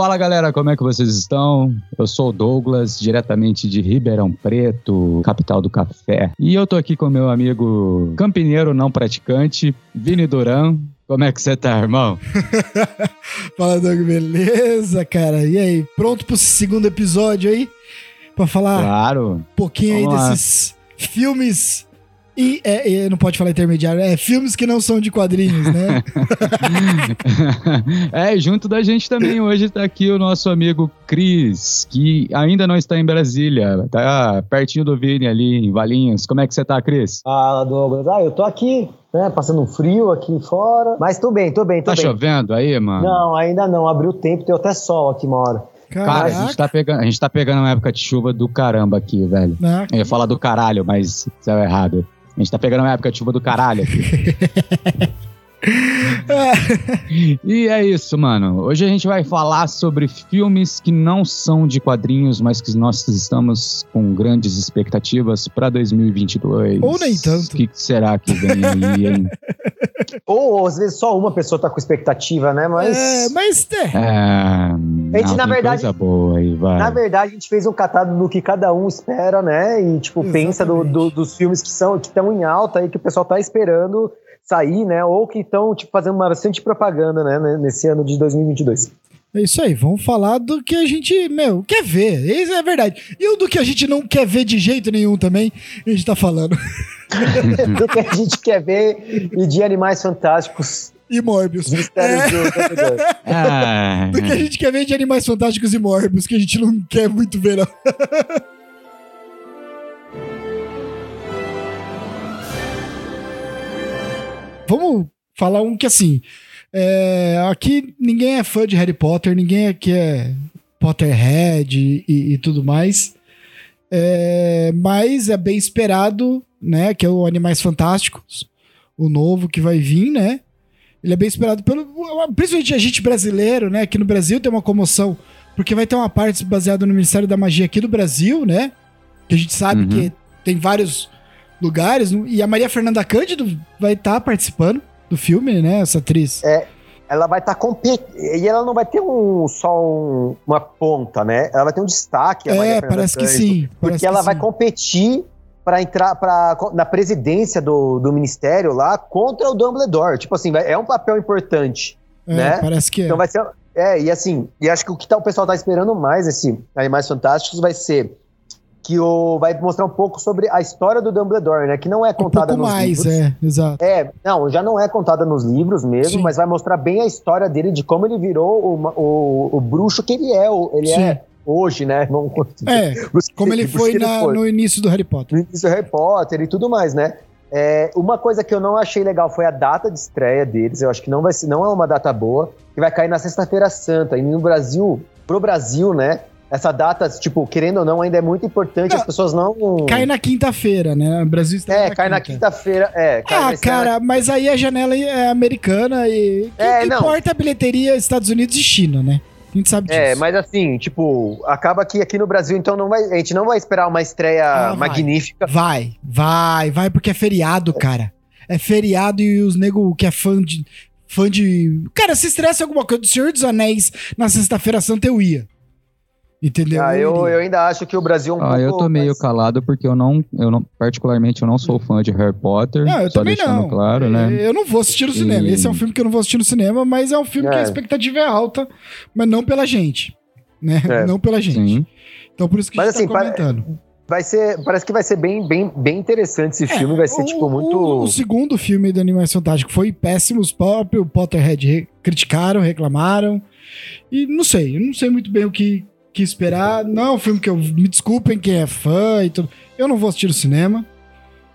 Fala galera, como é que vocês estão? Eu sou o Douglas, diretamente de Ribeirão Preto, capital do café. E eu tô aqui com meu amigo campineiro não praticante, Vini Duran. Como é que você tá, irmão? Fala, Doug, beleza, cara? E aí, pronto pro segundo episódio aí? Pra falar claro. um pouquinho aí Vamos lá. desses filmes. E, é, é, não pode falar intermediário, é filmes que não são de quadrinhos, né? é, junto da gente também hoje tá aqui o nosso amigo Cris, que ainda não está em Brasília, tá pertinho do Vini ali em Valinhos. Como é que você tá, Cris? Fala, Douglas. Ah, eu tô aqui, né, passando um frio aqui fora. Mas tô bem, tô bem, tô Tá bem. chovendo aí, mano? Não, ainda não. Abriu o tempo, tem até sol aqui uma hora. Cara, a gente, tá pegando, a gente tá pegando uma época de chuva do caramba aqui, velho. Eu ia falar do caralho, mas saiu errado. A gente tá pegando uma época de chuva do caralho aqui. e é isso, mano. Hoje a gente vai falar sobre filmes que não são de quadrinhos, mas que nós estamos com grandes expectativas pra 2022. Ou nem tanto. O que que será que vem aí, hein? Ou às vezes só uma pessoa tá com expectativa, né? Mas. É, mas é. É, não, na verdade- Coisa boa aí, vai. Na verdade, a gente fez um catado do que cada um espera, né? E, tipo, pensa do- Exatamente. do- dos filmes que são que estão em alta e que o pessoal tá esperando sair, né? Ou que estão, tipo, fazendo uma bastante propaganda, né? Nesse ano de 2022. É isso aí, vamos falar do que a gente, meu, quer ver. Isso é verdade. E o do que a gente não quer ver de jeito nenhum também, a gente tá falando. do que a gente quer ver e de Animais Fantásticos, E Morbius. os mistérios É, do que a gente quer ver de Animais Fantásticos e Morbius, que a gente não quer muito ver, não. Vamos falar um que assim. é, aqui ninguém é fã de Harry Potter, ninguém aqui é Potterhead e, e tudo mais. É, mas é bem esperado, né? Que é o Animais Fantásticos, o novo que vai vir, né? Ele é bem esperado pelo. Principalmente a gente brasileiro, né? Aqui no Brasil tem uma comoção, porque vai ter uma parte baseada no Ministério da Magia aqui do Brasil, né? Que a gente sabe Uhum. que tem vários lugares, e a Maria Fernanda Cândido vai estar participando do filme, né? Essa atriz. ela vai estar competindo. E ela não vai ter um, só um- uma ponta, né? Ela vai ter um destaque. É, parece que Cândido, sim. Porque ela que vai sim. competir para entrar pra, na presidência do, do ministério lá contra o Dumbledore. Tipo assim, vai- é um papel importante. É, né? Parece que é. Então vai ser. É, e assim, e acho que o que tá, o pessoal tá esperando mais esse Animais Fantásticos vai ser que o, vai mostrar um pouco sobre a história do Dumbledore, né? Que não é um contada pouco nos mais, livros. é, exato. É, não, já não é contada nos livros mesmo, Sim. mas vai mostrar bem a história dele, de como ele virou o, o, o bruxo que ele é, o- ele Sim. é hoje, né? Vamos- É, como ele foi na- no início do Harry Potter. no início do Harry Potter e tudo mais, né? É, uma coisa que eu não achei legal foi a data de estreia deles. Eu acho que não vai ser, não é uma data boa, que vai cair na Sexta-feira Santa. E no Brasil, pro Brasil, né? Essa data, tipo, querendo ou não, ainda é muito importante. Não, as pessoas não. Cai na quinta-feira, né? O Brasil está É, cai na quinta-feira. É, cai Ah, ser na- cara, mas aí a janela é americana e o É, que não. importa é a bilheteria Estados Unidos e China, né? A gente sabe disso. É, mas assim, tipo, acaba que aqui no Brasil, então, não vai, a gente não vai esperar uma estreia Ah, vai. magnífica. Vai, vai, vai, porque é feriado, cara. É feriado e os nego que é fã de. Fã de. Cara, se estressa alguma coisa do Senhor dos Anéis na sexta-feira santa, eu ia. Entendeu? Ah, eu, eu ainda acho que o Brasil é um Ah, pouco eu tô meio mais- calado porque eu não, eu não, particularmente, eu não sou fã de Harry Potter. Não, eu só também deixando não. claro, né? Eu não vou assistir no cinema. E- Esse é um filme que eu não vou assistir no cinema, mas é um filme que a É. expectativa é alta, mas não pela gente. Né? É. Não pela gente. Sim. Então por isso que a Mas gente assim, tá pare- comentando. Vai ser, parece que vai ser bem, bem, bem interessante esse filme. Vai ser, É, O- tipo, muito. O, o segundo filme do Animais Fantásticos foi péssimo. Os próprios Potterhead re- criticaram, reclamaram. E não sei, eu não sei muito bem o que, que esperar. Não é um filme que eu. Me desculpem quem é fã e tudo. Eu não vou assistir no cinema.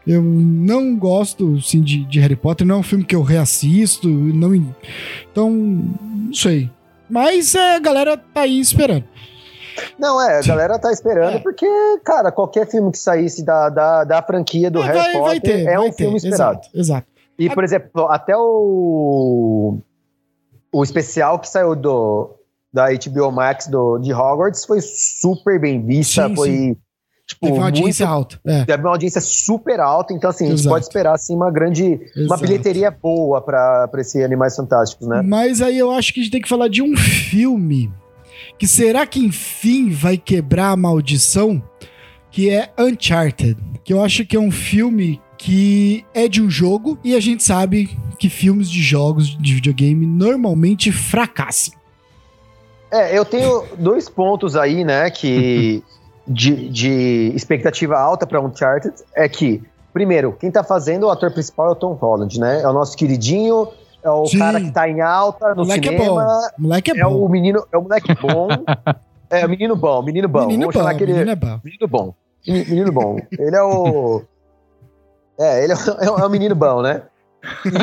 Eu não gosto, assim, de, de Harry Potter. Não é um filme que eu reassisto. Não, então, não sei. Mas é, a galera tá aí esperando. Não, é, a galera tá esperando, É. porque, cara, qualquer filme que saísse da, da, da franquia do É, Harry vai, Potter vai ter, é um ter, filme esperado. Exato, exato. E, por exemplo, até o. O especial que saiu do, da HBO Max do, de Hogwarts foi super bem vista. Sim, foi. sim. Tipo, Teve uma muito- audiência alta. É. teve uma audiência super alta, então assim, a gente Exato. pode esperar assim, uma grande. Uma Exato. bilheteria boa pra esse Animais Fantásticos, né? Mas aí eu acho que a gente tem que falar de um filme que será que enfim vai quebrar a maldição? Que é Uncharted, que eu acho que é um filme que é de um jogo e a gente sabe que filmes de jogos de videogame normalmente fracassam. É, eu tenho dois pontos aí, né, que de, de expectativa alta para Uncharted é que, primeiro, quem tá fazendo o ator principal é o Tom Holland, né? É o nosso queridinho, é o Sim. cara que tá em alta no moleque cinema. é. Moleque é, É bom. o menino, é o moleque bom. é o menino bom, menino bom. menino Vamos bom, aquele menino é bom. menino bom. Menino bom. Ele é o É, ele é é o menino bom, né?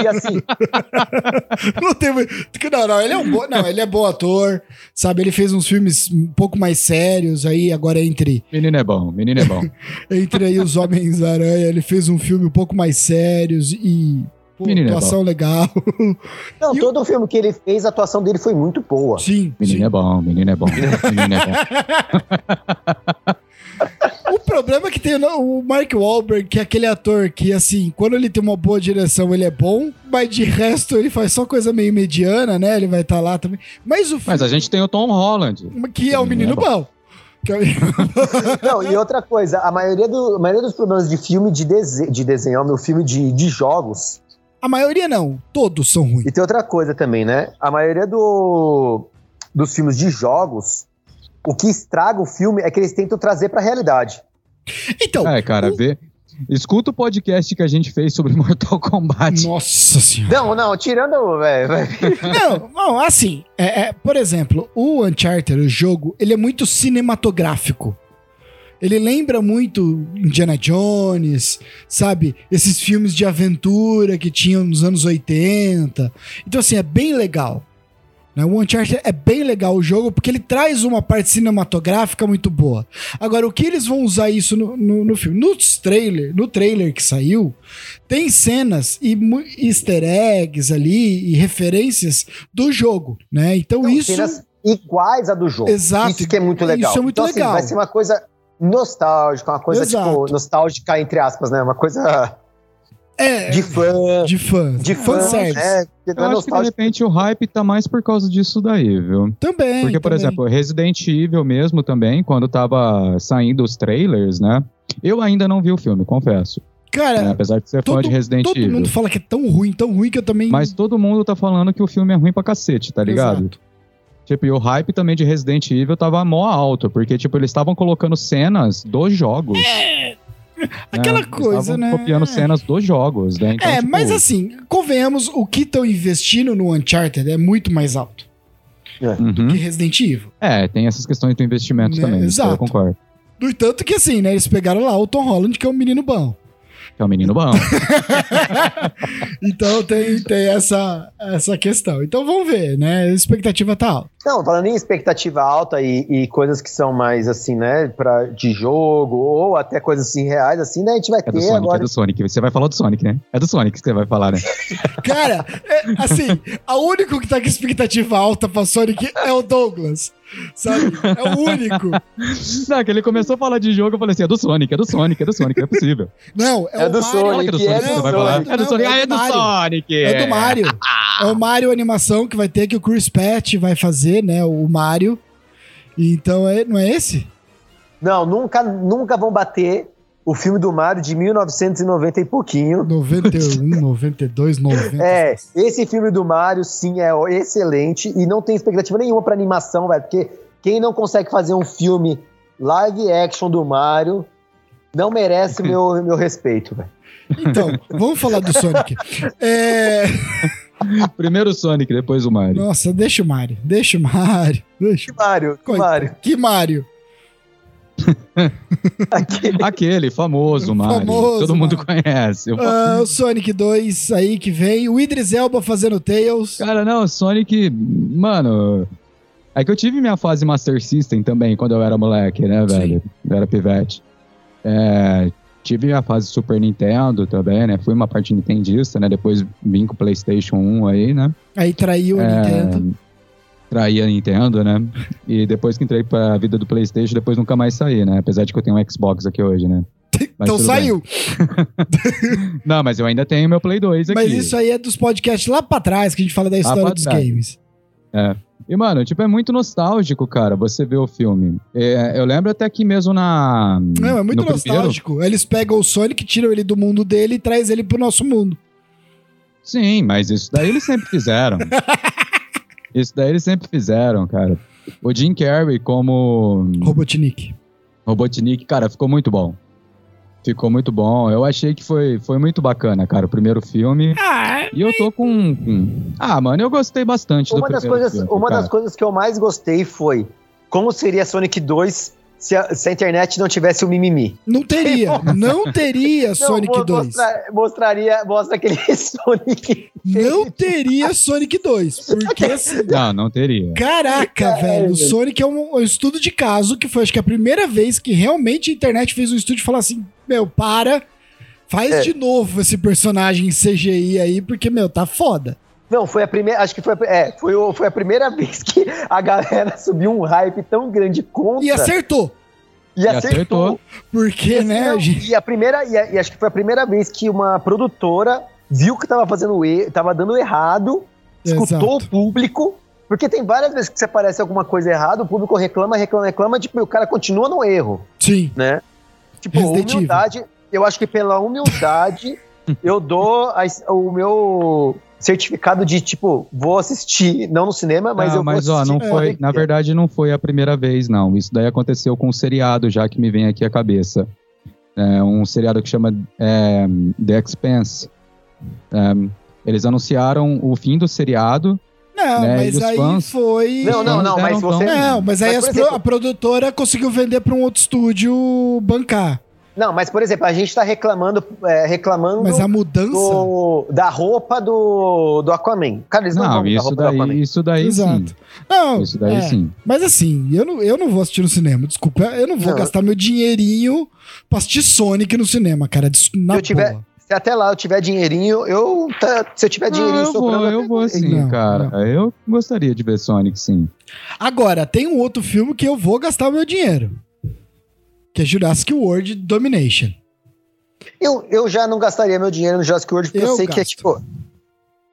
E assim, Não tem muito- Não, não, ele é um bom. Não, ele é bom ator. Sabe, ele fez uns filmes um pouco mais sérios aí, agora entre, Menino é bom, menino é bom. entre aí os Homens-Aranha. Ele fez um filme um pouco mais sérios e. Pô, Menino é atuação legal. não, E todo o filme que ele fez, a atuação dele foi muito boa. Sim. Menino sim. é bom, menino é bom, menino é bom. O problema é que tem o Mark Wahlberg, que é aquele ator que, assim, quando ele tem uma boa direção, ele é bom, mas de resto ele faz só coisa meio mediana, né? Ele vai estar lá também. Mas o Mas a gente tem o Tom Holland. que é o menino é bom. Que é o- Não, e outra coisa, a maioria, do, a maioria dos problemas de filme de, dese, de desenho, meu filme de, de jogos, A maioria não, todos são ruins. e tem outra coisa também, né? A maioria do, dos filmes de jogos, o que estraga o filme é que eles tentam trazer pra realidade. Então, É, cara, vê. Escuta o podcast que a gente fez sobre Mortal Kombat. nossa senhora. Não, não, tirando. é, é, Não, não, assim, é, é, por exemplo, o Uncharted, o jogo, ele é muito cinematográfico. Ele lembra muito Indiana Jones, sabe? Esses filmes de aventura que tinham nos anos 80. Então, assim, é bem legal. Né? O Uncharted é bem legal o jogo porque ele traz uma parte cinematográfica muito boa. Agora, o que eles vão usar isso no, no, no filme? Nos trailer, no trailer que saiu, tem cenas e easter eggs ali e referências do jogo, né? Então São isso cenas iguais à do jogo. Exato. Isso que é muito legal. Isso é muito então, assim, legal. vai ser uma coisa nostálgica, uma coisa, Exato. tipo, nostálgica, entre aspas, né? Uma coisa é de fã. de fã, De fã, fanservice. né? Porque Eu é acho que de repente o hype tá mais por causa disso daí, viu? Também. Porque, por também. exemplo, Resident Evil mesmo também, quando tava saindo os trailers, né? Eu ainda não vi o filme, confesso. cara, né? Apesar de ser fã todo, de Resident todo Evil. mundo fala que é tão ruim, tão ruim que eu também. Mas todo mundo tá falando que o filme é ruim pra cacete, tá ligado? Exato. Tipo, e o hype também de Resident Evil tava mó alto, porque, tipo, eles estavam colocando cenas dos jogos. É, Aquela Eles coisa, né? copiando cenas dos jogos, né? Então, é, tipo, mas assim, convenhamos, o que estão investindo no Uncharted é muito mais alto uhum. que Resident Evil. É, tem essas questões do investimento Né, também, exato. eu concordo. No tanto que assim, né? Eles pegaram lá o Tom Holland, que é um menino bom. Que é um menino bom. Então tem, tem essa, essa questão. Então vamos ver, né? A expectativa tá alta. Não, falando em expectativa alta e, e coisas que são mais assim, né, pra, de jogo, ou até coisas assim reais, assim, né, a gente vai É do ter Sonic, agora. é do Sonic. Você vai falar do Sonic, né? É do Sonic que você vai falar, né? Cara, é, assim, a único que tá com expectativa alta pra Sonic é o Douglas. Sabe? É o único. Não, que ele começou a falar de jogo, eu falei assim, é do Sonic, é do Sonic, é do Sonic, não é possível. Não, é, É o do Mario. Que é do Sonic, Sonic é você do vai falar. Sonic. É do Não, Sonic, é ah, é do do Mario. Sonic. É do Mario. É o Mario Animação que vai ter que o Chris Pratt vai fazer, né? O Mario. Então, é, não é esse? Não, nunca, nunca vão bater o filme do Mario de 1990 e pouquinho. 91, 92, 90. É, esse filme do Mario, sim, é excelente e não tem expectativa nenhuma pra animação, velho, porque quem não consegue fazer um filme live action do Mario não merece meu, meu respeito, velho. Então, vamos falar do Sonic. É, Primeiro o Sonic, depois o Mario. Nossa, deixa o Mario. Deixa o Mario. Deixa. Que Mario, Coitado. Mario. Que Mario? Aquele- Aquele famoso Mario. Famoso Todo mundo Mario. conhece. Ah, o Sonic 2 aí que vem. O Idris Elba fazendo Tails. Cara, não, Sonic, mano. É que eu tive minha fase Master System também, quando eu era moleque, né, Sim. velho? Eu era pivete. É, tive minha fase Super Nintendo também, né? Fui uma parte nintendista, né? Depois vim com o PlayStation 1 aí, né? Aí traiu a É, Nintendo. Traí a Nintendo, né? E depois que entrei pra vida do PlayStation, depois nunca mais saí, né? Apesar de que eu tenho um Xbox aqui hoje, né? Mas Então saiu. Não, mas eu ainda tenho meu Play 2 aqui. Mas isso aí é dos podcasts lá pra trás que a gente fala da história dos trás. games. E, mano, tipo, é muito nostálgico, cara, você ver o filme. É, eu lembro até que mesmo na. Não, é muito no nostálgico. Primeiro... Eles pegam o Sonic, tiram ele do mundo dele e traz ele pro nosso mundo. Sim, mas isso daí eles sempre fizeram. isso daí eles sempre fizeram, cara. O Jim Carrey como. Robotnik. Robotnik, cara, ficou muito bom. Ficou muito bom. Eu achei que foi, foi muito bacana, cara, o primeiro filme. Ah, e eu tô com, com, Ah, mano, eu gostei bastante uma do das coisas, filme, Uma cara. das coisas que eu mais gostei foi como seria Sonic 2 se a, se a, internet não tivesse o mimimi. Não teria, não teria não, Sonic 2. Mostra, mostraria, mostra aquele Sonic. Não teria Sonic 2, porque assim, Não, não teria. Caraca, é, velho, o Sonic é um, um, estudo de caso que foi acho que a primeira vez que realmente a internet fez um estudo e falou assim: "Meu, para, faz é. de novo esse personagem em CGI aí, porque meu, tá foda". Não, foi a primeira. Acho que foi, é, foi, o, foi a primeira vez que a galera subiu um hype tão grande contra. E acertou. E, e acertou. acertou. Porque, e, né? Não, e a primeira. E, a, e, acho que foi a primeira vez que uma produtora viu que tava fazendo erro, tava dando errado, escutou Exato. o público. Porque tem várias vezes que você aparece alguma coisa errada, o público reclama, reclama, reclama, tipo, o cara continua no erro. Sim. Né? Tipo, Resident humildade, eu acho que pela humildade eu dou a, o meu certificado de, tipo, vou assistir, não no cinema, mas não, eu mas, vou assistir. Mas, ó, não foi, na verdade, não foi a primeira vez, não. Isso daí aconteceu com um seriado, já que me vem aqui a cabeça. É, um seriado que chama é, The Expanse. É, eles anunciaram o fim do seriado. Não, né, mas aí fãs, foi. Não, não, não, mas você. Não, mas aí mas, exemplo, a produtora conseguiu vender para um outro estúdio bancar. Não, mas por exemplo, a gente tá reclamando, é, reclamando. Mas a mudança do, da roupa do, do Aquaman. Cara, eles não, não isso daí, isso daí Exato. sim. Não, isso daí é, sim. Mas assim, eu não, eu não vou assistir no cinema. Desculpa, eu não vou não. gastar meu dinheirinho pra assistir Sonic no cinema, cara. Na eu tiver, se até lá eu tiver dinheirinho, eu tá, se eu tiver dinheirinho eu sobrando, vou, eu vou sim, não, cara. Não. Eu gostaria de ver Sonic, sim. Agora, tem um outro filme que eu vou gastar o meu dinheiro que é Jurassic World Domination. Eu, eu já não gastaria meu dinheiro no Jurassic World, porque eu, eu sei gasto. que é tipo.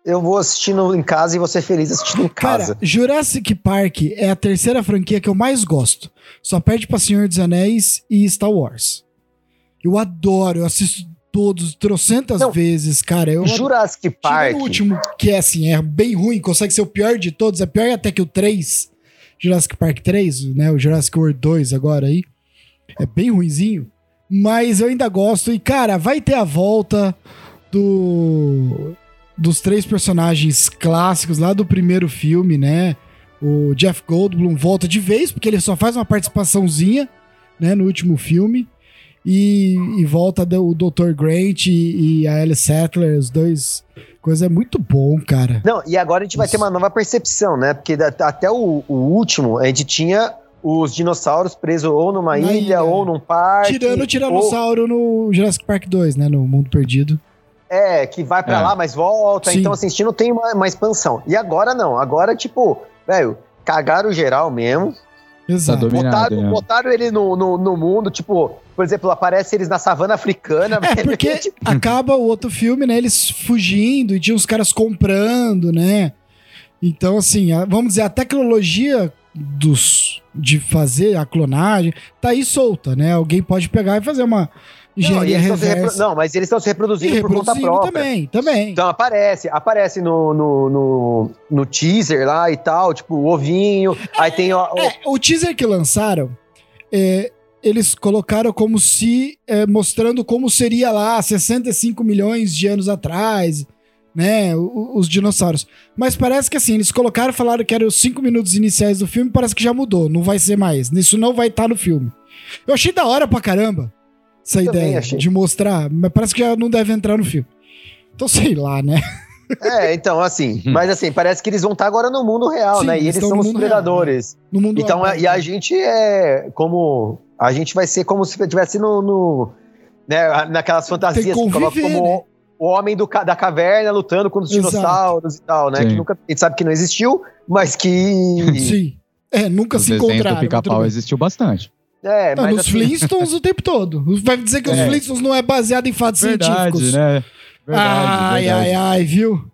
Eu vou assistindo em casa e vou ser feliz assistindo em casa. Cara, Jurassic Park é a terceira franquia que eu mais gosto. Só perde pra Senhor dos Anéis e Star Wars. Eu adoro, eu assisto todos, trocentas não, vezes, cara. Eu Jurassic adoro. Park. o último, que é assim, é bem ruim, consegue ser o pior de todos, é pior até que o 3. Jurassic Park 3, né? O Jurassic World 2 agora aí. É bem ruinzinho. Mas eu ainda gosto. E, cara, vai ter a volta do dos três personagens clássicos lá do primeiro filme, né? O Jeff Goldblum volta de vez, porque ele só faz uma participaçãozinha, né, no último filme. E, e volta o Dr. Grant e, e a Alice Sattler, os dois. Coisa é muito bom, cara. Não, e agora a gente vai ter uma nova percepção, né? Porque até o, o último a gente tinha os dinossauros presos ou numa ilha, ilha, ou num parque. Tirando o tiranossauro ou... no Jurassic Park 2, né? No Mundo Perdido. É, que vai para é. lá, mas volta. Sim. Então, assim, não tem uma, uma expansão. E agora não. Agora, tipo, velho, cagaram geral mesmo. Exato. Tá botaram, é. botaram ele no, no, no, mundo, tipo, por exemplo, aparece eles na savana africana. É, porque tipo... acaba o outro filme, né? Eles fugindo e tinha os caras comprando, né? Então, assim, a, vamos dizer, a tecnologia dos de fazer a clonagem tá aí solta, né? Alguém pode pegar e fazer uma engenharia não, reversa. Não, mas eles estão se reproduzindo, se reproduzindo por conta própria. também, também. Então aparece, aparece no, no, no, no teaser lá e tal, tipo, o ovinho, é, aí tem... O, o... É, o teaser que lançaram, é, eles colocaram como se, é, mostrando como seria lá 65 milhões de anos atrás né? Os, dinossauros. Mas parece que assim, eles colocaram, falaram que eram os cinco minutos iniciais do filme, parece que já mudou, não vai ser mais. Isso não vai estar tá no filme. Eu achei da hora pra caramba essa Eu ideia de mostrar, mas parece que já não deve entrar no filme. Então, sei lá, né? É, então, assim, mas assim, parece que eles vão estar agora no mundo real, Sim, né? E eles são os predadores. Real, né? No mundo então, real, e a né? gente é como. A gente vai ser como se estivesse no, no. né, naquelas fantasias que colocam como né? O homem do, da caverna lutando com os Exato. dinossauros e tal, né? Que nunca, a gente sabe que não existiu, mas que. Sim. É, nunca o se encontraram. O pica-pau existiu bastante. É, não, mas nos assim... Flintstones o tempo todo. Vai dizer que é. os Flintstones não é baseado em fatos Verdade, científicos. né? Verdade, ai, verdade. ai, ai, viu?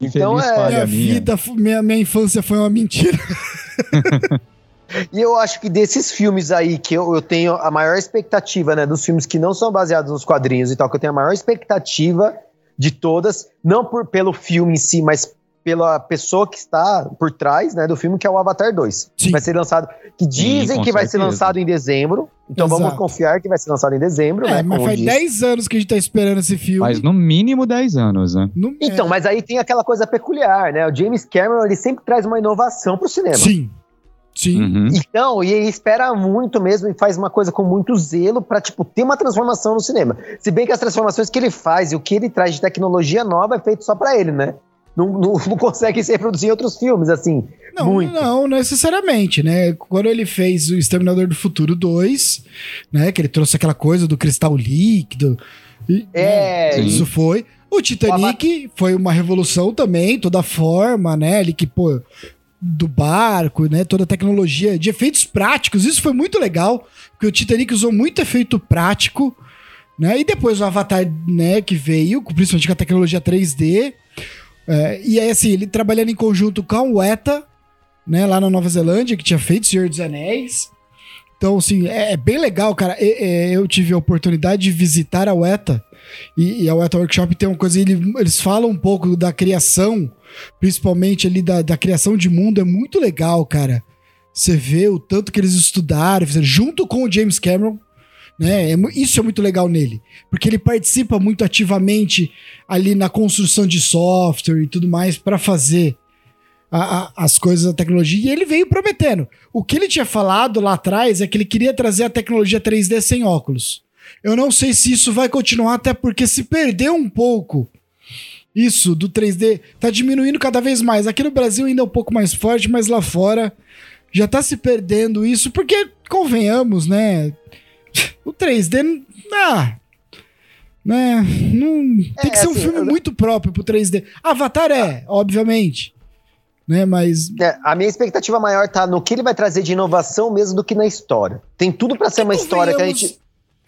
Então, é- Minha minha. vida, minha, minha infância foi uma mentira. E eu acho que desses filmes aí que eu, eu tenho a maior expectativa, né? Dos filmes que não são baseados nos quadrinhos e tal, que eu tenho a maior expectativa de todas, não por, pelo filme em si, mas pela pessoa que está por trás, né, do filme, que é o Avatar 2. Sim. Vai ser lançado, que dizem com que vai ser lançado em dezembro. Então vamos Exato. confiar que vai ser lançado em dezembro, É, né? mas faz diz. 10 anos que a gente tá esperando esse filme. Faz no mínimo 10 anos, né? Não- Então, é, mas aí tem aquela coisa peculiar, né? O James Cameron, ele sempre traz uma inovação pro cinema. Sim. Sim. Uhum. Então, e ele espera muito mesmo e faz uma coisa com muito zelo pra, tipo, ter uma transformação no cinema. Se bem que as transformações que ele faz e o que ele traz de tecnologia nova é feito só pra ele, né? Não, não, não consegue se reproduzir em outros filmes, assim. Não, muito. não necessariamente, né? Quando ele fez o Exterminador do Futuro 2, né? Que ele trouxe aquela coisa do cristal líquido. e, É, né, isso foi. O Titanic foi uma revolução também, toda a forma, né? Ele que, pô, do barco, né? Toda a tecnologia de efeitos práticos. Isso foi muito legal, porque o Titanic usou muito efeito prático, né? E depois o Avatar, né, que veio, principalmente com a tecnologia 3D. É, e aí, assim, ele trabalhando em conjunto com o ETA, né, lá na Nova Zelândia, que tinha feito Senhor dos Anéis. Então, assim, é, é bem legal, cara. É, eu tive a oportunidade de visitar a UETA. E, e a UETA Workshop tem uma coisa, ele- eles falam um pouco da criação, principalmente ali da, da criação de mundo, é muito legal, cara. Você vê o tanto que eles estudaram, fizeram junto com o James Cameron, né? É isso é muito legal nele, porque ele participa muito ativamente ali na construção de software e tudo mais para fazer a- a- as coisas da tecnologia. E ele veio prometendo. O que ele tinha falado lá atrás é que ele queria trazer a tecnologia 3D sem óculos. Eu não sei se isso vai continuar, até porque se perdeu um pouco isso do 3D, tá diminuindo cada vez mais. Aqui no Brasil ainda é um pouco mais forte, mas lá fora já tá se perdendo isso, porque, convenhamos, né? O 3D, não- ah, né? Não, tem É, que ser um assim, filme eu- muito próprio pro 3D. Avatar é, obviamente, né? Mas É, a minha expectativa maior tá no que ele vai trazer de inovação mesmo do que na história. Tem tudo pra ser uma história que a gente.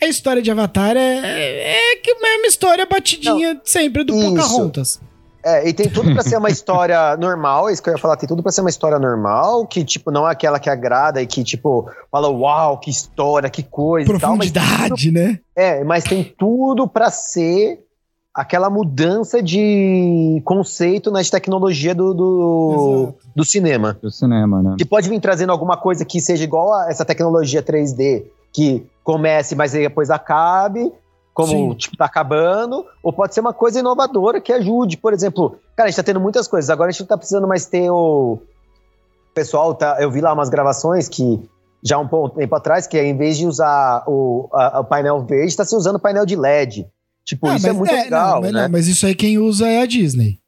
A história de Avatar é, é, é que é uma história batidinha sempre do Isso. Pocahontas. É, e tem tudo pra ser uma história normal, é isso que eu ia falar, tem tudo pra ser uma história normal, que, tipo, não é aquela que agrada e que, tipo, fala, uau, que história, que coisa e tal, mas tudo- Profundidade, né? é, mas tem tudo pra ser aquela mudança de conceito na tecnologia do, do, do cinema. Do cinema, né? Que pode vir trazendo alguma coisa que seja igual a essa tecnologia 3D, que comece, mas depois acabe, como Sim. tipo, tá acabando, ou pode ser uma coisa inovadora que ajude. Por exemplo, cara, a gente tá tendo muitas coisas. Agora a gente não tá precisando mais ter o. O pessoal, tá, eu vi lá umas gravações que já um pouco tempo atrás, que em vez de usar o, a- o painel verde, tá se usando painel de LED. Tipo, Ah, isso é muito legal, não, mas, né? não, mas isso aí quem usa é a Disney.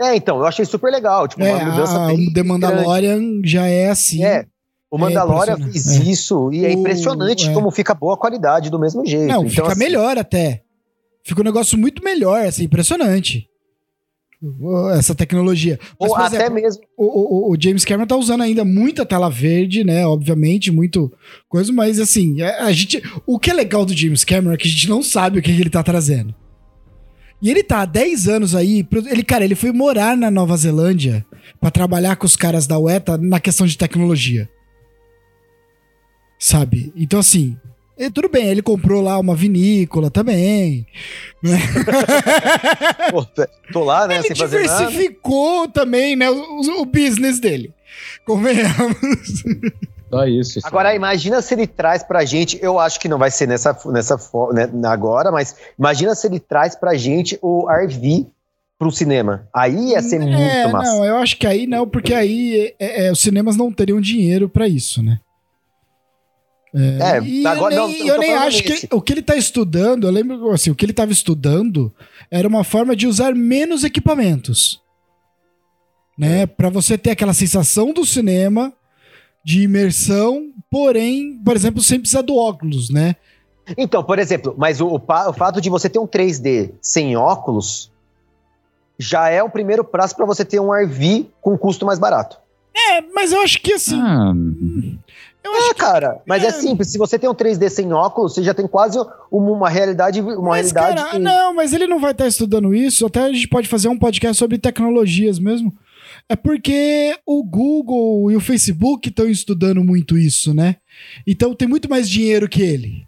É, então, eu achei super legal. Tipo, É, uma mudança a, bem o The Mandalorian já é assim. grande. É, o Mandalorian impressionante, fez é. isso e é impressionante é. como fica boa a qualidade do mesmo jeito. Não, Então, fica assim, melhor até. Fica um negócio muito melhor, assim, impressionante. Essa tecnologia. Mas, Ou até exemplo, mesmo. o, o- o James Cameron tá usando ainda muita tela verde, né? Obviamente, muito coisa, mas assim, a, a gente. O que é legal do James Cameron é que a gente não sabe o que, que ele tá trazendo. E ele tá há 10 anos aí. Ele, cara, ele foi morar na Nova Zelândia pra trabalhar com os caras da UETA na questão de tecnologia. Sabe? Então, assim. Eh, tudo bem, ele comprou lá uma vinícola também. Pô, tô lá, né? Ele sem fazer nada. diversificou também, né? O, o business dele. Convenhamos. Só isso. só. Agora, imagina se ele traz pra gente. Eu acho que não vai ser nessa, nessa né, agora, mas imagina se ele traz pra gente o RV pro cinema. Aí ia ser muito é, massa. não, eu acho que aí não, porque aí é, é, os cinemas não teriam dinheiro pra isso, né? É, e agora eu não, nem, eu eu tô nem acho nesse. que o que ele tá estudando, eu lembro assim, o que ele tava estudando era uma forma de usar menos equipamentos. Né, Pra você ter aquela sensação do cinema de imersão, porém, por exemplo, sem precisar do óculos, né? Então, por exemplo, mas o, o, o fato de você ter um 3D sem óculos já é o primeiro passo pra você ter um RV com custo mais barato. É, mas eu acho que assim, Ah, Eu É, que. cara, mas é. É. simples. Se você tem um 3D sem óculos, você já tem quase uma, uma realidade. Uma Mas, realidade cara, que- não, mas ele não vai estar estudando isso. Até a gente pode fazer um podcast sobre tecnologias mesmo. É porque o Google e o Facebook estão estudando muito isso, né? Então tem muito mais dinheiro que ele.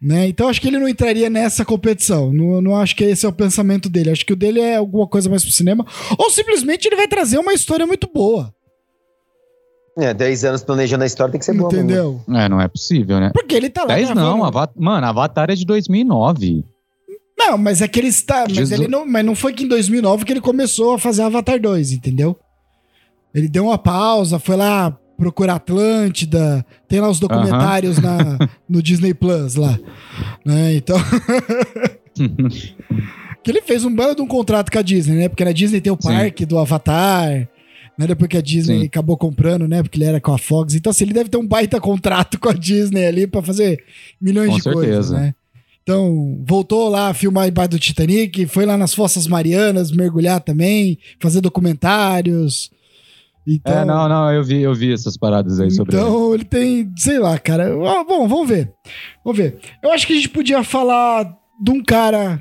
Né? Então acho que ele não entraria nessa competição. Não, não acho que esse é o pensamento dele. Acho que o dele é alguma coisa mais pro cinema. Ou simplesmente ele vai trazer uma história muito boa. É, 10 anos planejando a história tem que ser bom. mesmo. entendeu? É, não é possível, né? Porque ele tá lá. 10 gravando- não, Avatar, mano, Avatar é de 2009. Não, mas é que ele está. Mas, Jesus. ele não, mas não foi que em 2009 que ele começou a fazer Avatar 2, entendeu? Ele deu uma pausa, foi lá procurar Atlântida, tem lá os documentários na, no Disney Plus lá. Né? Então. que ele fez um belo de um contrato com a Disney, né? Porque na Disney tem o Sim. parque do Avatar. Né, depois que a Disney Sim. acabou comprando, né? Porque ele era com a Fox. Então, assim, ele deve ter um baita contrato com a Disney ali pra fazer milhões Com de coisas, certeza. né? Então, voltou lá a filmar embaixo do Titanic, foi lá nas Fossas Marianas mergulhar também, fazer documentários. Então, É, não, não, eu vi, eu vi essas paradas aí sobre ele. então ele tem, sei lá, cara. Bom, vamos ver. Vamos ver. Eu acho que a gente podia falar de um cara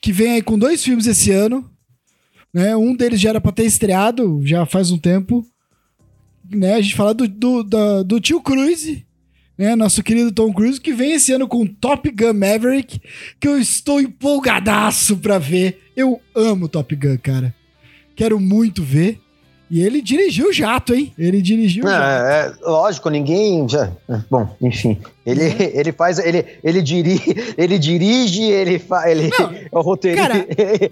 que vem aí com dois filmes esse ano. Né? Um deles já era pra ter estreado, já faz um tempo. Né? A gente fala do, do, da- do tio Cruise, né? Nosso querido Tom Cruise, que vem esse ano com Top Gun Maverick, que eu estou empolgadaço pra ver. Eu amo Top Gun, cara. Quero muito ver. E ele dirigiu o jato, hein? Ele dirigiu o jato. é, é, lógico, ninguém já. Bom, enfim. Ele, Uhum. ele faz. Ele, ele, dirige, ele dirige, ele faz. Ele é o roteiro. cara,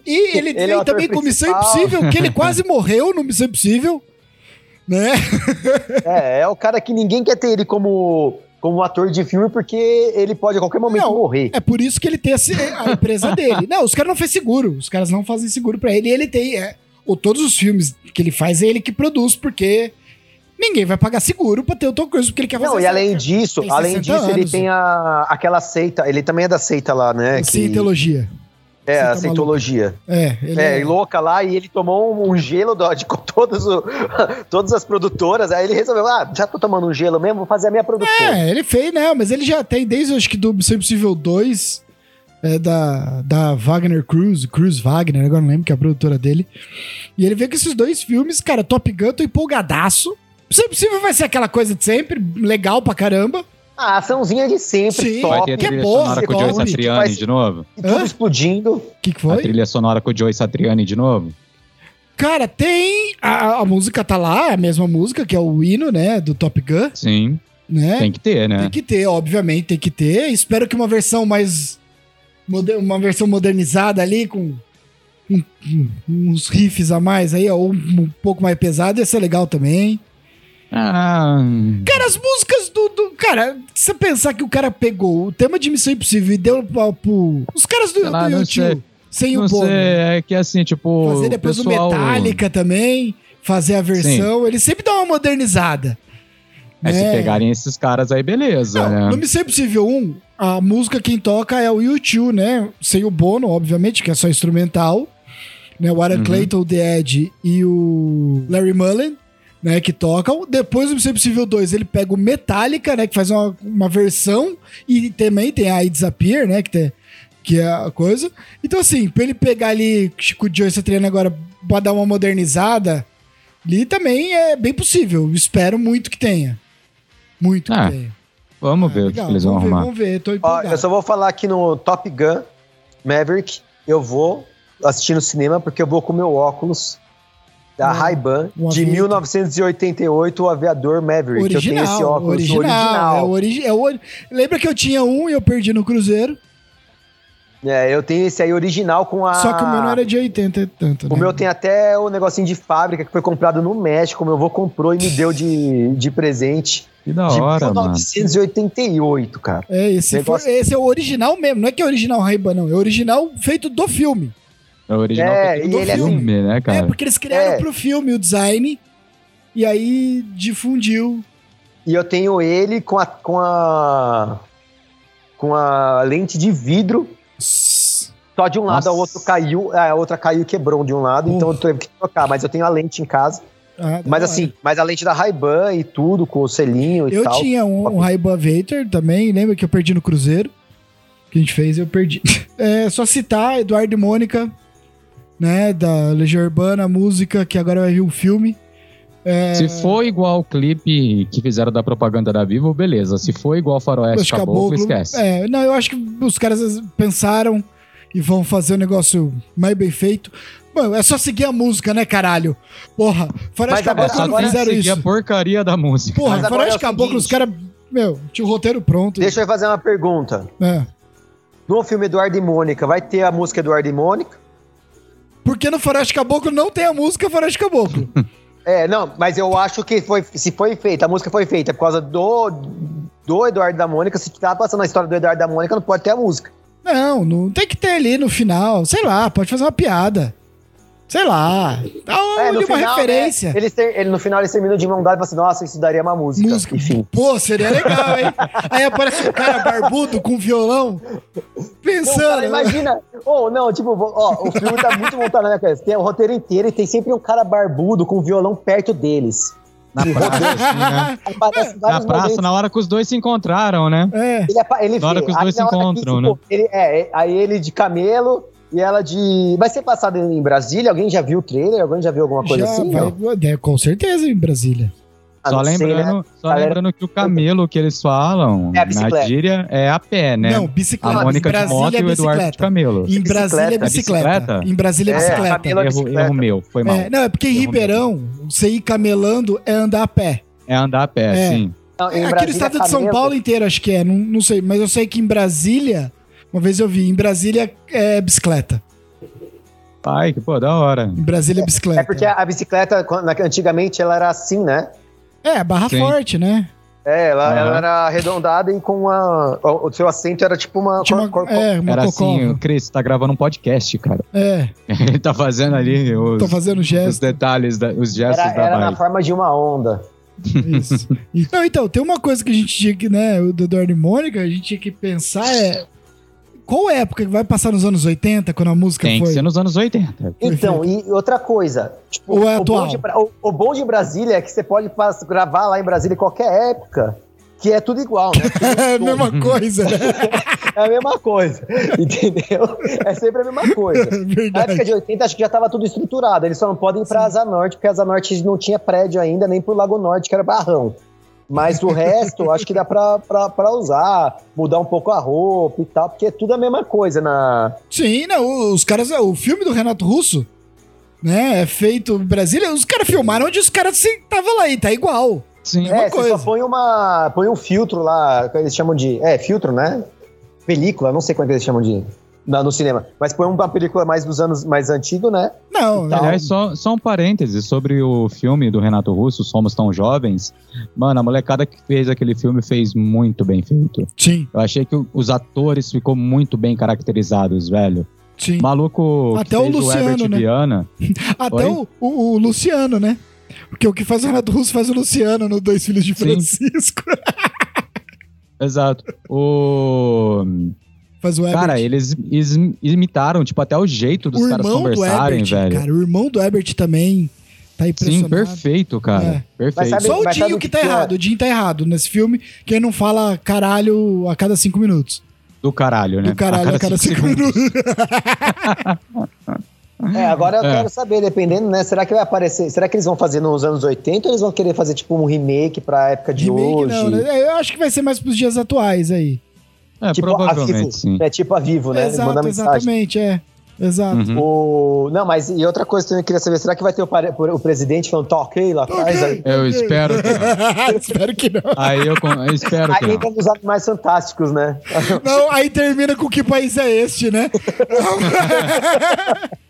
E ele, Ele é também com Missão. Impossível, que ele quase morreu no Missão Impossível. Né? é, é o cara que ninguém quer ter ele como, como ator de filme, porque ele pode a qualquer momento Não, morrer. É por isso que ele tem esse- a empresa dele. Não, os caras não fazem seguro. Os caras não fazem seguro pra ele. E ele tem. É, ou todos os filmes que ele faz é ele que produz, porque ninguém vai pagar seguro pra ter o Tom Cruise, porque ele quer fazer Não, e além disso, além 60 disso, ele anos. tem a, aquela seita, ele também é da seita lá, né? que- Cientologia. é, a seitologia. É, ele É, é, louca lá, e ele tomou um, um gelo do- de com todas, o- todas as produtoras. Aí ele resolveu: ah, já tô tomando um gelo mesmo, vou fazer a minha produtora. É, ele fez, né? Mas ele já tem desde acho que do Missão Impossível 2, é, da, da Wagner Cruz, Cruz Wagner, agora não lembro que é a produtora dele. E ele veio com esses dois filmes, cara, Top Gun, tô empolgadaço. Missão Impossível vai ser aquela coisa de sempre, legal pra caramba. A açãozinha de sempre, Sim. Vai top. ter que é trilha boa, sonora com o que Joey que Satriani faz- de novo? E tudo Hã? explodindo. O que, que A foi? trilha sonora com o Joey Satriani de novo? Cara, tem. A, a música tá lá, a mesma música, que é o hino, né? Do Top Gun, Sim, né? tem que ter, né? Tem que ter, obviamente, tem que ter. Espero que uma versão mais. Uma versão modernizada ali, com um- uns riffs a mais aí, ou um, pouco mais pesado, ia ser legal também. Ah, Cara, as músicas do. do- cara, se você pensar que o cara pegou o tema de Missão Impossível e deu pro. pro- os caras do, lá, do YouTube, sem não o Bono. é que assim, tipo, Fazer depois pessoal... o Metallica também, fazer a versão. Ele sempre dá uma modernizada. É, se né? pegarem esses caras aí, beleza, Não, né? no Missão Impossível 1, a música quem toca é o U2, né? Sem o Bono, obviamente, que é só instrumental. Né? O Aaron Uhum. Clayton, o The Edge e o Larry Mullen, né? Que tocam. Depois do Missão Impossível 2, ele pega o Metallica, né? Que faz uma, uma versão. E também tem a I Disappear, né? Que, tem, que é a coisa. Então, assim, pra ele pegar ali com o Joe Satriani agora pra dar uma modernizada, ali também é bem possível. Espero muito que tenha. Muito que Ah, tenha. Vamos Ah, ver o que eles vão vamos ver, arrumar. Vamos ver, tô Ó, eu só vou falar aqui no Top Gun Maverick. Eu vou assistir no cinema porque eu vou com meu óculos da Um- Ray-Ban um de avião. 1988, o Aviador Maverick. eu tenho esse Original, óculos original. original. É o origi é o ori- Lembra que eu tinha um e eu perdi no Cruzeiro? É, eu tenho esse aí original com a. Só que o meu não era de 80 e tanto. O né? meu tem até o negocinho de fábrica que foi comprado no México. Meu avô comprou e me deu de, de presente. Que da de hora, mano. 1988, cara. É, esse, Negócio- foi- esse é o original mesmo. Não é que é original Ray-Ban, não. É original feito do filme. É o original É, feito e do ele é filme, né, É, cara? porque eles criaram É. pro filme o design e aí difundiu. E eu tenho ele com a. com a. com a lente de vidro. Só de um lado, Nossa. a outra caiu, a outra caiu e quebrou de um lado, Uf. então eu teve que trocar. Mas eu tenho a lente em casa. Ah, Mas hora. assim, mas a lente da Ray-Ban e tudo, com o selinho e Eu tal. tinha um, um Ray-Ban Vator também, lembra que eu perdi no Cruzeiro? Que a gente fez, eu perdi. É só citar Eduardo e Mônica, né, da Legião Urbana, música, que agora vai vir um filme. É, Se for igual o clipe que fizeram da propaganda da Vivo, beleza. Se for igual o Faroeste Acho Caboclo, esquece. É, não, eu acho que os caras pensaram e vão fazer o negócio mais bem feito. Mano, é só seguir a música, né, caralho? Porra, Faroeste É Caboclo não fizeram seguir isso. a porcaria da música. Porra, Faroeste é Caboclo, os caras, meu, tinha o roteiro pronto. Deixa eu fazer uma pergunta. É. No filme Eduardo e Mônica, vai ter a música Eduardo e Mônica? Porque no Faroeste Caboclo não tem a música Faroeste Caboclo. É, não, mas eu acho que foi, se foi feita, a música foi feita por causa do, do Eduardo da Mônica. Se tá passando a história do Eduardo da Mônica, não pode ter a música. Não, não tem que ter ali no final. Sei lá, pode fazer uma piada. Sei lá. Dá É, uma referência. Né, eles ter- ele, no final eles terminam de mão dada e falam assim: nossa, isso daria uma música. Música. Enfim. Pô, seria legal, hein? Aí aparece um cara barbudo com violão. Pensando. cara, imagina. Ou não, tipo, ó, o filme tá muito montado na minha cabeça. Tem o roteiro inteiro e tem sempre um cara barbudo com violão perto deles. Na praça, assim, né? Na praça, momentos. na hora que os dois se encontraram, né? É. Ele, ele Na hora que os dois se encontram, tipo, Ele, é, é, aí ele de camelo e ela de. Vai ser passado em Brasília? Alguém já viu o trailer? Alguém já viu alguma coisa Já assim? vai, é, com certeza em Brasília. Ah, Só sei, lembrando, né? só Galera- lembrando que o camelo que eles falam É a na gíria é a pé, né? Não, a bicicleta. Mônica em de moto Brasília e é o Eduardo de bicicleta. camelo. Em Brasília é Bicicleta? Em Brasília é É, bicicleta. camelo- Erro, bicicleta. erro meu, foi mal. É, não, é porque em Ribeirão, você ir camelando é andar a pé. É andar a pé, É. sim. Não, Aqui no estado de São Paulo inteiro, acho que é, não, não sei, mas eu sei que em Brasília, uma vez eu vi, em Brasília é bicicleta. Ai, que pô, da hora. Em Brasília é bicicleta. É porque a, a bicicleta, antigamente, ela era assim, né? É, barra Sim. forte, né? É, ela, ela era arredondada e com uma. O, o seu assento era tipo uma. Tinha uma, cor- cor- é, uma Era cocova. assim, o Cris, tá gravando um podcast, cara. É, Ele tá fazendo ali os, tô fazendo os gesto. detalhes, da- os gestos era da era na forma de uma onda. Isso. Então, então, tem uma coisa que a gente tinha que, né, o do Eduardo e Mônica, a gente tinha que pensar é. Qual época que vai passar nos anos 80, quando a música Tem foi? que ser nos anos 80. Então, e outra coisa. Tipo, Ou é o, atual? bom de, o, o bom de Brasília é que você pode pas- gravar lá em Brasília em qualquer época, que é tudo igual, né? É a mesma coisa, né? É a mesma coisa, entendeu? É sempre a mesma coisa. Na Verdade. época de 80, acho que já estava tudo estruturado. Eles só não podem ir pra Asa Norte, porque Asa Norte não tinha prédio ainda, nem pro Lago Norte, que era barrão. Mas o resto, acho que dá pra, pra, pra usar, mudar um pouco a roupa e tal, porque é tudo a mesma coisa na. Sim, não, os caras, o filme do Renato Russo, né, é feito em Brasília, os caras filmaram onde os caras estavam lá e tá igual. Sim. É uma É, você coisa. só põe uma. põe um filtro lá, que eles chamam de. É, filtro, né? Película, não sei quanto eles chamam de. Na- no cinema. Mas põe uma película mais dos anos mais antigo, né? Não, Então, Aliás, só, só um parêntese sobre o filme do Renato Russo, Somos Tão Jovens. Mano, a molecada que fez aquele filme fez muito bem feito. sim, Eu achei que o- os atores ficou muito bem caracterizados, velho. sim. O maluco Até que o fez Luciano, Herbert né? Viana. Até o, o- o Luciano, né? Porque o que faz o Renato Russo faz o Luciano no Dois Filhos de. Francisco. Exato. O... faz o Herbert. Cara, eles is- imitaram, tipo, até o jeito dos o caras irmão do conversarem, Herbert, velho. cara, o irmão do Herbert também tá Sim, impressionado. perfeito, cara. É. Perfeito. Mas Só o sabe Dinho o que que tá que é? errado. O Dinho tá errado nesse filme, que ele não fala caralho a cada cinco minutos. Do caralho, né? Do caralho a cada, cinco, minutos. É, agora eu É. quero saber, dependendo, né? Será que vai aparecer? Será que eles vão fazer nos anos 80 ou eles vão querer fazer tipo um remake pra época de Remake hoje? não, né? Eu acho que vai ser mais pros dias atuais aí. É, Tipo a provavelmente Vivo. sim. É tipo a Vivo, né? Exato, Manda mensagem. exatamente, é. Exato. Uhum. O... Não, mas e outra coisa que eu queria saber, será que vai ter o, pare- o presidente falando tá ok lá atrás? Aí, Eu espero que não. Espero que não. Aí eu, con- eu espero que aí não. entra nos animais fantásticos, né? Não, aí termina com que país é este, né?